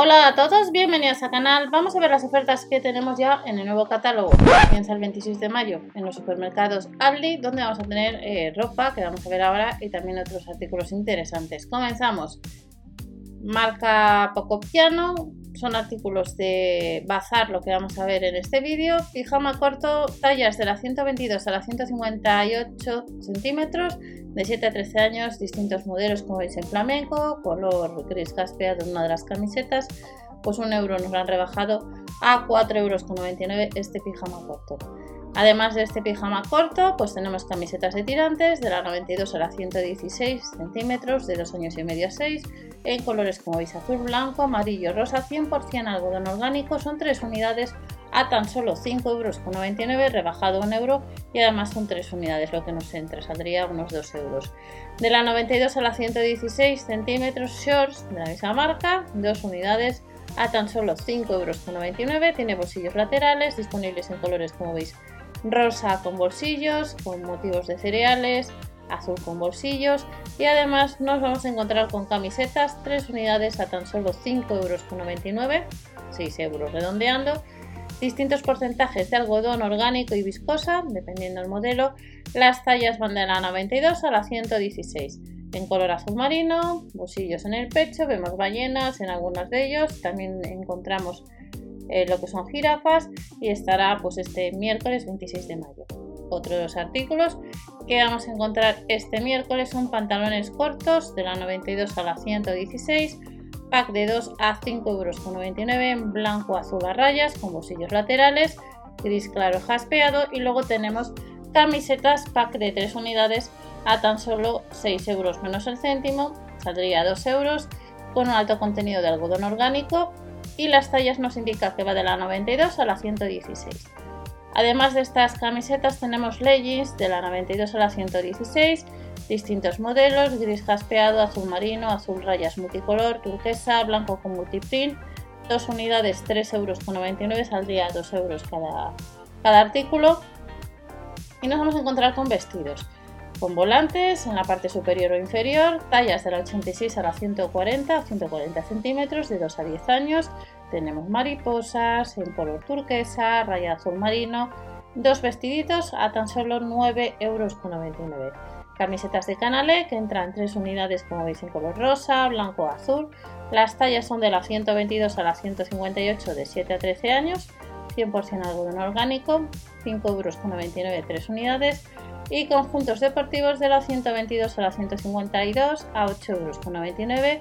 Hola a todos, bienvenidos al canal. Vamos a ver las ofertas que tenemos ya en el nuevo catálogo. Comienza el 26 de mayo en los supermercados Aldi, donde vamos a tener eh, ropa que vamos a ver ahora y también otros artículos interesantes. Comenzamos. Marca Pocopiano, son artículos de bazar lo que vamos a ver en este vídeo. Pijama corto, tallas de la 122 a la 158 centímetros, de 7 a 13 años, distintos modelos como veis en flamenco, color gris caspeado en una de las camisetas, pues un euro nos lo han rebajado a 4,99 euros este pijama corto. Además de este pijama corto, pues tenemos camisetas de tirantes de la 92 a la 116 centímetros, de 2 años y medio a 6, en colores como veis azul, blanco, amarillo, rosa, 100% algodón orgánico, son 3 unidades a tan solo 5,99 euros, rebajado 1 euro y además son 3 unidades, lo que nos entra, saldría unos 2 euros. De la 92 a la 116 centímetros shorts de la misma marca, 2 unidades a tan solo 5,99 euros, tiene bolsillos laterales disponibles en colores como veis rosa con bolsillos, con motivos de cereales, azul con bolsillos y además nos vamos a encontrar con camisetas 3 unidades a tan solo 5,99 euros, 6 euros redondeando, distintos porcentajes de algodón orgánico y viscosa, dependiendo del modelo, las tallas van de la 92 a la 116. En color azul marino, bolsillos en el pecho, vemos ballenas en algunos de ellos, también encontramos eh, lo que son jirafas y estará pues este miércoles 26 de mayo. Otros artículos que vamos a encontrar este miércoles son pantalones cortos de la 92 a la 116, pack de 2 a 5,99 euros en blanco azul a rayas con bolsillos laterales, gris claro jaspeado y luego tenemos camisetas pack de 3 unidades a tan solo 6 euros menos el céntimo, saldría 2 euros con un alto contenido de algodón orgánico y las tallas nos indica que va de la 92 a la 116. Además de estas camisetas tenemos leggings de la 92 a la 116, distintos modelos, gris jaspeado, azul marino, azul rayas multicolor, turquesa, blanco con multiprint, dos unidades 3,99 euros, saldría 2 euros cada, cada artículo. Y nos vamos a encontrar con vestidos con volantes en la parte superior o inferior, tallas de la 86 a la 140, 140 centímetros, de 2 a 10 años. Tenemos mariposas en color turquesa, raya azul marino, dos vestiditos a tan solo 9,99 euros. Camisetas de canale que entran tres unidades como veis en color rosa, blanco o azul. Las tallas son de la 122 a la 158 de 7 a 13 años, 100% algodón orgánico, 5,99 euros 3 unidades y conjuntos deportivos de la 122 a la 152 a 8,99 euros,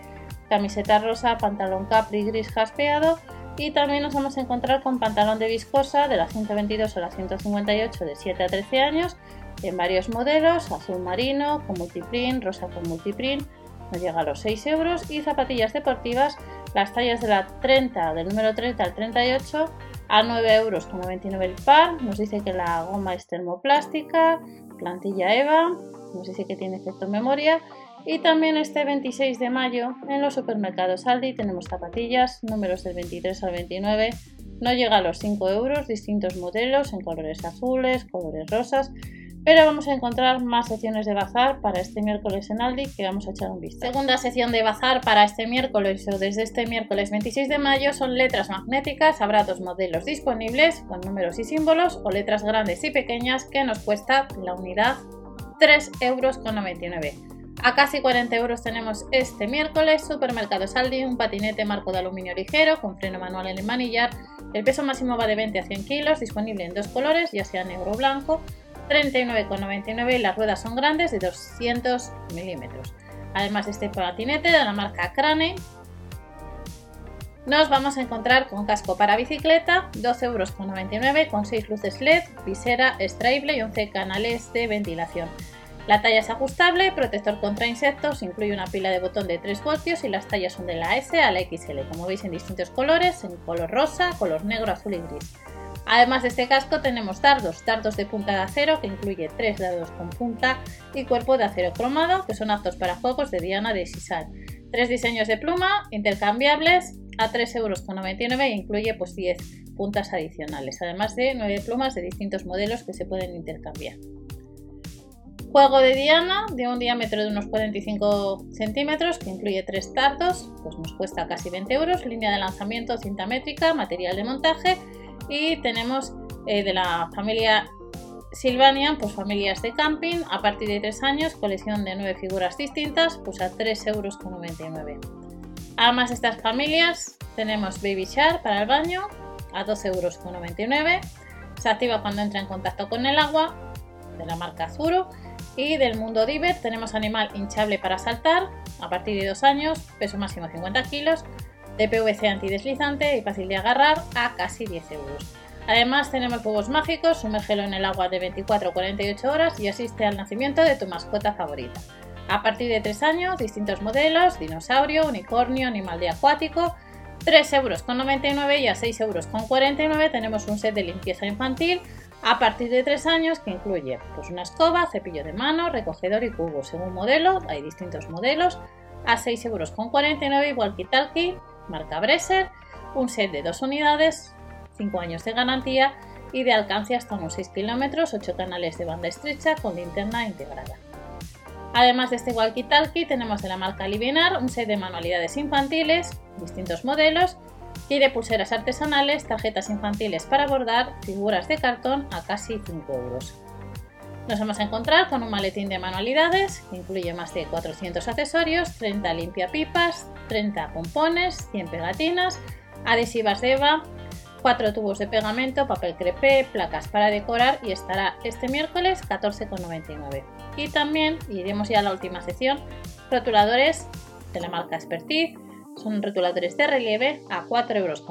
camiseta rosa, pantalón capri gris jaspeado y también nos vamos a encontrar con pantalón de viscosa de la 122 a la 158 de 7 a 13 años en varios modelos, azul marino, con multiprint, rosa con multiprint, nos llega a los 6 euros y zapatillas deportivas, las tallas de la 30, del número 30 al 38 a 9 euros con 99 el par, nos dice que la goma es termoplástica, plantilla EVA, nos dice que tiene efecto memoria. Y también este 26 de mayo en los supermercados Aldi tenemos zapatillas, números del 23 al 29, no llega a los 5 euros, distintos modelos en colores azules, colores rosas, pero vamos a encontrar más secciones de bazar para este miércoles en Aldi que vamos a echar un vistazo. Segunda sección de bazar para este miércoles o desde este miércoles 26 de mayo son letras magnéticas. Habrá dos modelos disponibles con números y símbolos o letras grandes y pequeñas que nos cuesta la unidad 3,99 euros. A casi 40 euros tenemos este miércoles Supermercado Saldi, un patinete marco de aluminio ligero con freno manual en el manillar. El peso máximo va de 20 a 100 kilos, disponible en dos colores, ya sea negro o blanco. 39,99 y las ruedas son grandes de 200 milímetros. Además de este patinete de la marca Crane, nos vamos a encontrar con casco para bicicleta, 12,99 euros con 6 luces LED, visera extraíble y 11 canales de ventilación. La talla es ajustable, protector contra insectos, incluye una pila de botón de 3 voltios y las tallas son de la S a la XL, como veis en distintos colores, en color rosa, color negro, azul y gris. Además de este casco tenemos dardos, dardos de punta de acero que incluye tres dardos con punta y cuerpo de acero cromado que son aptos para juegos de diana de sisal. Tres diseños de pluma intercambiables a 3,99 euros e incluye pues 10 puntas adicionales, además de 9 plumas de distintos modelos que se pueden intercambiar. Juego de diana de un diámetro de unos 45 centímetros que incluye tres tardos, pues nos cuesta casi 20 euros, línea de lanzamiento, cinta métrica, material de montaje y tenemos eh, de la familia Silvania, pues familias de camping, a partir de 3 años, colección de 9 figuras distintas, pues a 3,99 euros. Además de estas familias, tenemos Baby Shark para el baño, a 12,99 euros. Se activa cuando entra en contacto con el agua, de la marca Zuro. Y del mundo Diver tenemos animal hinchable para saltar, a partir de 2 años, peso máximo 50 kilos, de PVC antideslizante y fácil de agarrar, a casi 10 euros. Además tenemos juegos mágicos, sumérgelo en el agua de 24 48 horas y asiste al nacimiento de tu mascota favorita. A partir de 3 años, distintos modelos, dinosaurio, unicornio, animal de acuático, 3,99 euros y a 6,49 euros tenemos un set de limpieza infantil a partir de 3 años que incluye pues, una escoba, cepillo de mano, recogedor y cubo. Según modelo, hay distintos modelos, a 6,49 euros igual que talkie, marca Bresser, un set de 2 unidades, 5 años de garantía y de alcance hasta unos 6 kilómetros, 8 canales de banda estrecha con linterna integrada. Además de este walkie-talkie tenemos de la marca Libinar un set de manualidades infantiles, distintos modelos y de pulseras artesanales, tarjetas infantiles para bordar, figuras de cartón a casi 5 euros. Nos vamos a encontrar con un maletín de manualidades que incluye más de 400 accesorios, 30 limpiapipas, 30 pompones, 100 pegatinas, adhesivas de Eva, cuatro tubos de pegamento, papel crepé, placas para decorar y estará este miércoles 14,99. Y también iremos ya a la última sección, rotuladores de la marca Expertise, son rotuladores de relieve a 4,99 euros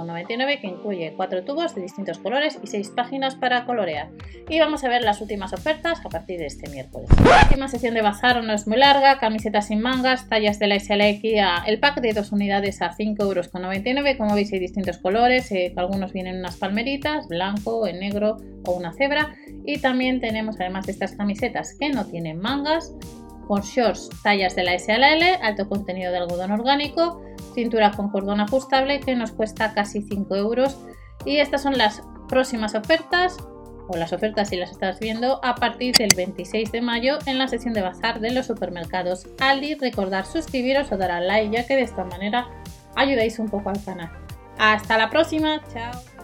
que incluye 4 tubos de distintos colores y 6 páginas para colorear. Y vamos a ver las últimas ofertas a partir de este miércoles. La última sesión de bazar no es muy larga, camisetas sin mangas, tallas de la SLX, el pack de dos unidades a 5,99 euros. Como veis hay distintos colores, eh, algunos vienen unas palmeritas, blanco, en negro o una cebra. Y también tenemos además de estas camisetas que no tienen mangas, con shorts tallas de la SLL, alto contenido de algodón orgánico, cintura con cordón ajustable que nos cuesta casi 5 euros. Y estas son las próximas ofertas, o las ofertas si las estás viendo, a partir del 26 de mayo en la sesión de bazar de los supermercados Aldi. Recordar suscribiros o dar al like ya que de esta manera ayudáis un poco al canal. Hasta la próxima, chao.